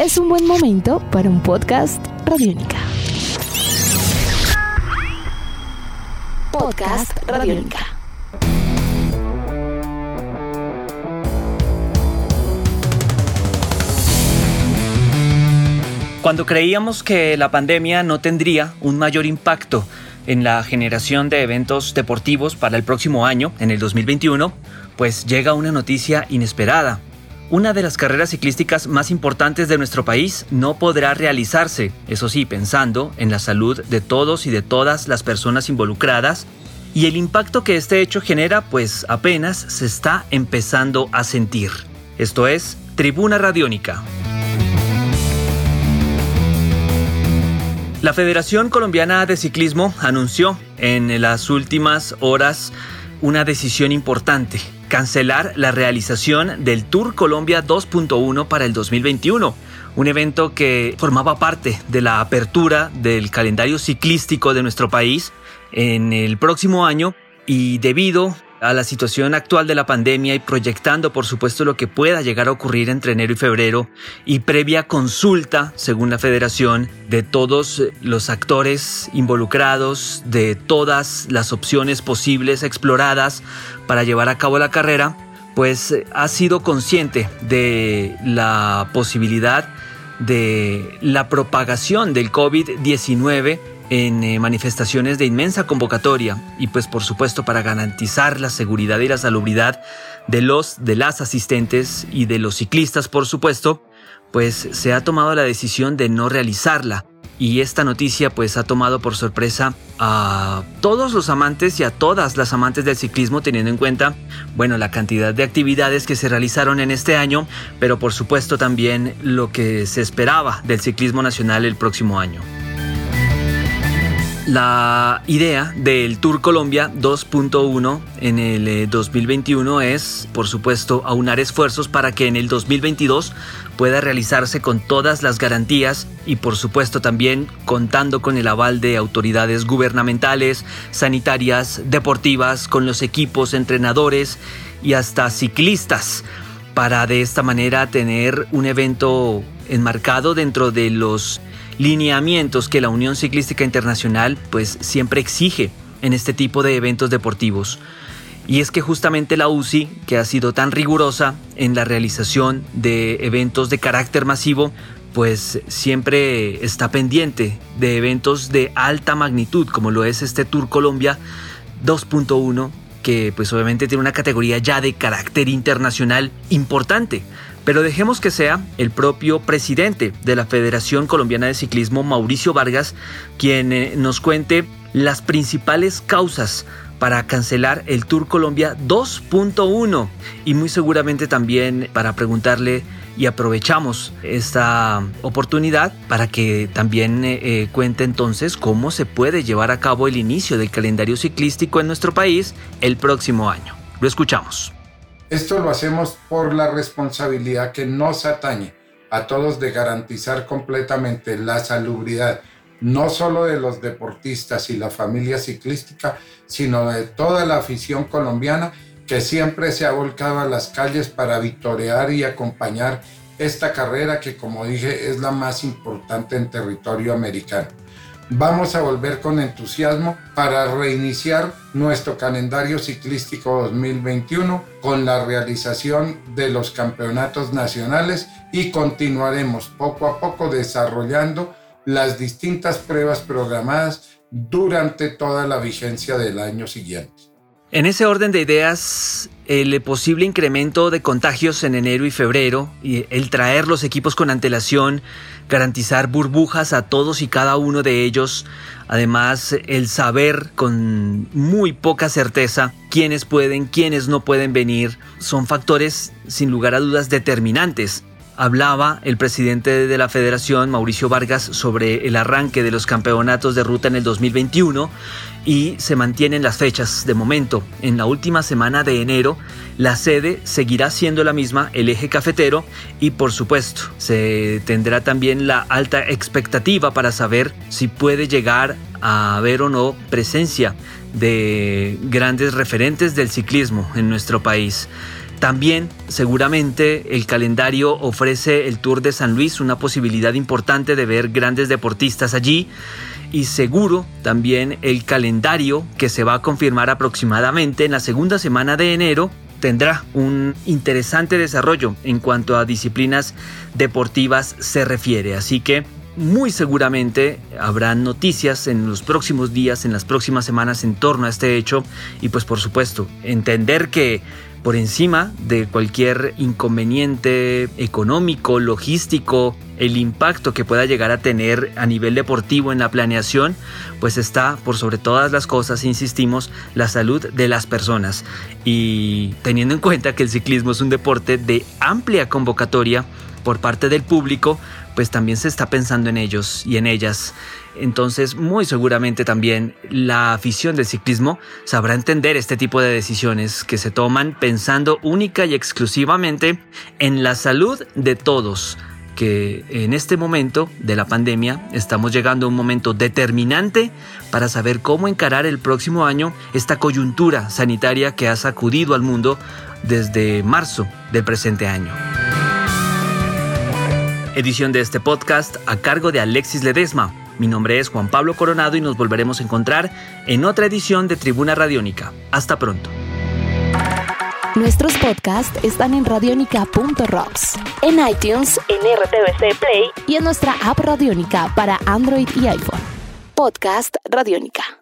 es un buen momento para un podcast Radiónica. Podcast Radiónica. Cuando creíamos que la pandemia no tendría un mayor impacto en la generación de eventos deportivos para el próximo año, en el 2021, pues llega una noticia inesperada. Una de las carreras ciclísticas más importantes de nuestro país no podrá realizarse, eso sí, pensando en la salud de todos y de todas las personas involucradas, y el impacto que este hecho genera pues apenas se está empezando a sentir. Esto es Tribuna Radiónica. La Federación Colombiana de Ciclismo anunció en las últimas horas una decisión importante, cancelar la realización del Tour Colombia 2.1 para el 2021, un evento que formaba parte de la apertura del calendario ciclístico de nuestro país en el próximo año y debido a la situación actual de la pandemia y proyectando por supuesto lo que pueda llegar a ocurrir entre enero y febrero y previa consulta, según la federación, de todos los actores involucrados, de todas las opciones posibles exploradas para llevar a cabo la carrera, pues ha sido consciente de la posibilidad de la propagación del COVID-19 en eh, manifestaciones de inmensa convocatoria y pues por supuesto para garantizar la seguridad y la salubridad de los de las asistentes y de los ciclistas por supuesto pues se ha tomado la decisión de no realizarla y esta noticia pues ha tomado por sorpresa a todos los amantes y a todas las amantes del ciclismo teniendo en cuenta bueno la cantidad de actividades que se realizaron en este año pero por supuesto también lo que se esperaba del ciclismo nacional el próximo año. La idea del Tour Colombia 2.1 en el 2021 eh, es, por supuesto, aunar esfuerzos para que en el 2022 pueda realizarse con todas las garantías y, por supuesto, también contando con el aval de autoridades gubernamentales, sanitarias, deportivas, con los equipos, entrenadores y hasta ciclistas, para de esta manera tener un evento enmarcado dentro de los lineamientos que la Unión Ciclística Internacional pues siempre exige en este tipo de eventos deportivos. Y es que justamente la UCI, que ha sido tan rigurosa en la realización de eventos de carácter masivo, pues siempre está pendiente de eventos de alta magnitud, como lo es este Tour Colombia 2.1, que pues obviamente tiene una categoría ya de carácter internacional importante. Pero dejemos que sea el propio presidente de la Federación Colombiana de Ciclismo, Mauricio Vargas, quien eh, nos cuente las principales causas para cancelar el Tour Colombia 2.1 y muy seguramente también para preguntarle y aprovechamos esta oportunidad para que también eh, eh, cuente entonces cómo se puede llevar a cabo el inicio del calendario ciclístico en nuestro país el próximo año. Lo escuchamos. Esto lo hacemos por la responsabilidad que nos atañe a todos de garantizar completamente la salubridad, no solo de los deportistas y la familia ciclística, sino de toda la afición colombiana que siempre se ha volcado a las calles para victorear y acompañar esta carrera que, como dije, es la más importante en territorio americano vamos a volver con entusiasmo para reiniciar nuestro calendario ciclístico 2021 con la realización de los campeonatos nacionales y continuaremos poco a poco desarrollando las distintas pruebas programadas durante toda la vigencia del año siguiente. En ese orden de ideas, el posible incremento de contagios en enero y febrero y el traer los equipos con antelación, garantizar burbujas a todos y cada uno de ellos, además el saber con muy poca certeza quiénes pueden, quiénes no pueden venir, son factores sin lugar a dudas determinantes hablaba el presidente de la federación, Mauricio Vargas, sobre el arranque de los campeonatos de ruta en el 2021 y se mantienen las fechas de momento. En la última semana de enero, la sede seguirá siendo la misma, el eje cafetero, y por supuesto, se tendrá también la alta expectativa para saber si puede llegar a haber o no presencia de grandes referentes del ciclismo en nuestro país. También seguramente el calendario ofrece el Tour de San Luis, una posibilidad importante de ver grandes deportistas allí y seguro también el calendario que se va a confirmar aproximadamente en la segunda semana de enero tendrá un interesante desarrollo en cuanto a disciplinas deportivas se refiere. Así que muy seguramente habrán noticias en los próximos días, en las próximas semanas en torno a este hecho y pues por supuesto entender que por encima de cualquier inconveniente económico, logístico, el impacto que pueda llegar a tener a nivel deportivo en la planeación, pues está por sobre todas las cosas, insistimos, la salud de las personas. Y teniendo en cuenta que el ciclismo es un deporte de amplia convocatoria por parte del público, pues también se está pensando en ellos y en ellas. Entonces, muy seguramente también la afición del ciclismo sabrá entender este tipo de decisiones que se toman pensando única y exclusivamente en la salud de todos que en este momento de la pandemia estamos llegando a un momento determinante para saber cómo encarar el próximo año esta coyuntura sanitaria que ha sacudido al mundo desde marzo del presente año. Edición de este podcast a cargo de Alexis Ledesma. Mi nombre es Juan Pablo Coronado y nos volveremos a encontrar en otra edición de Tribuna Radiónica. Hasta pronto. Nuestros podcasts están en radionica.rocks, en iTunes, en RTVC Play y en nuestra app Radionica para Android y iPhone. Podcast Radiónica.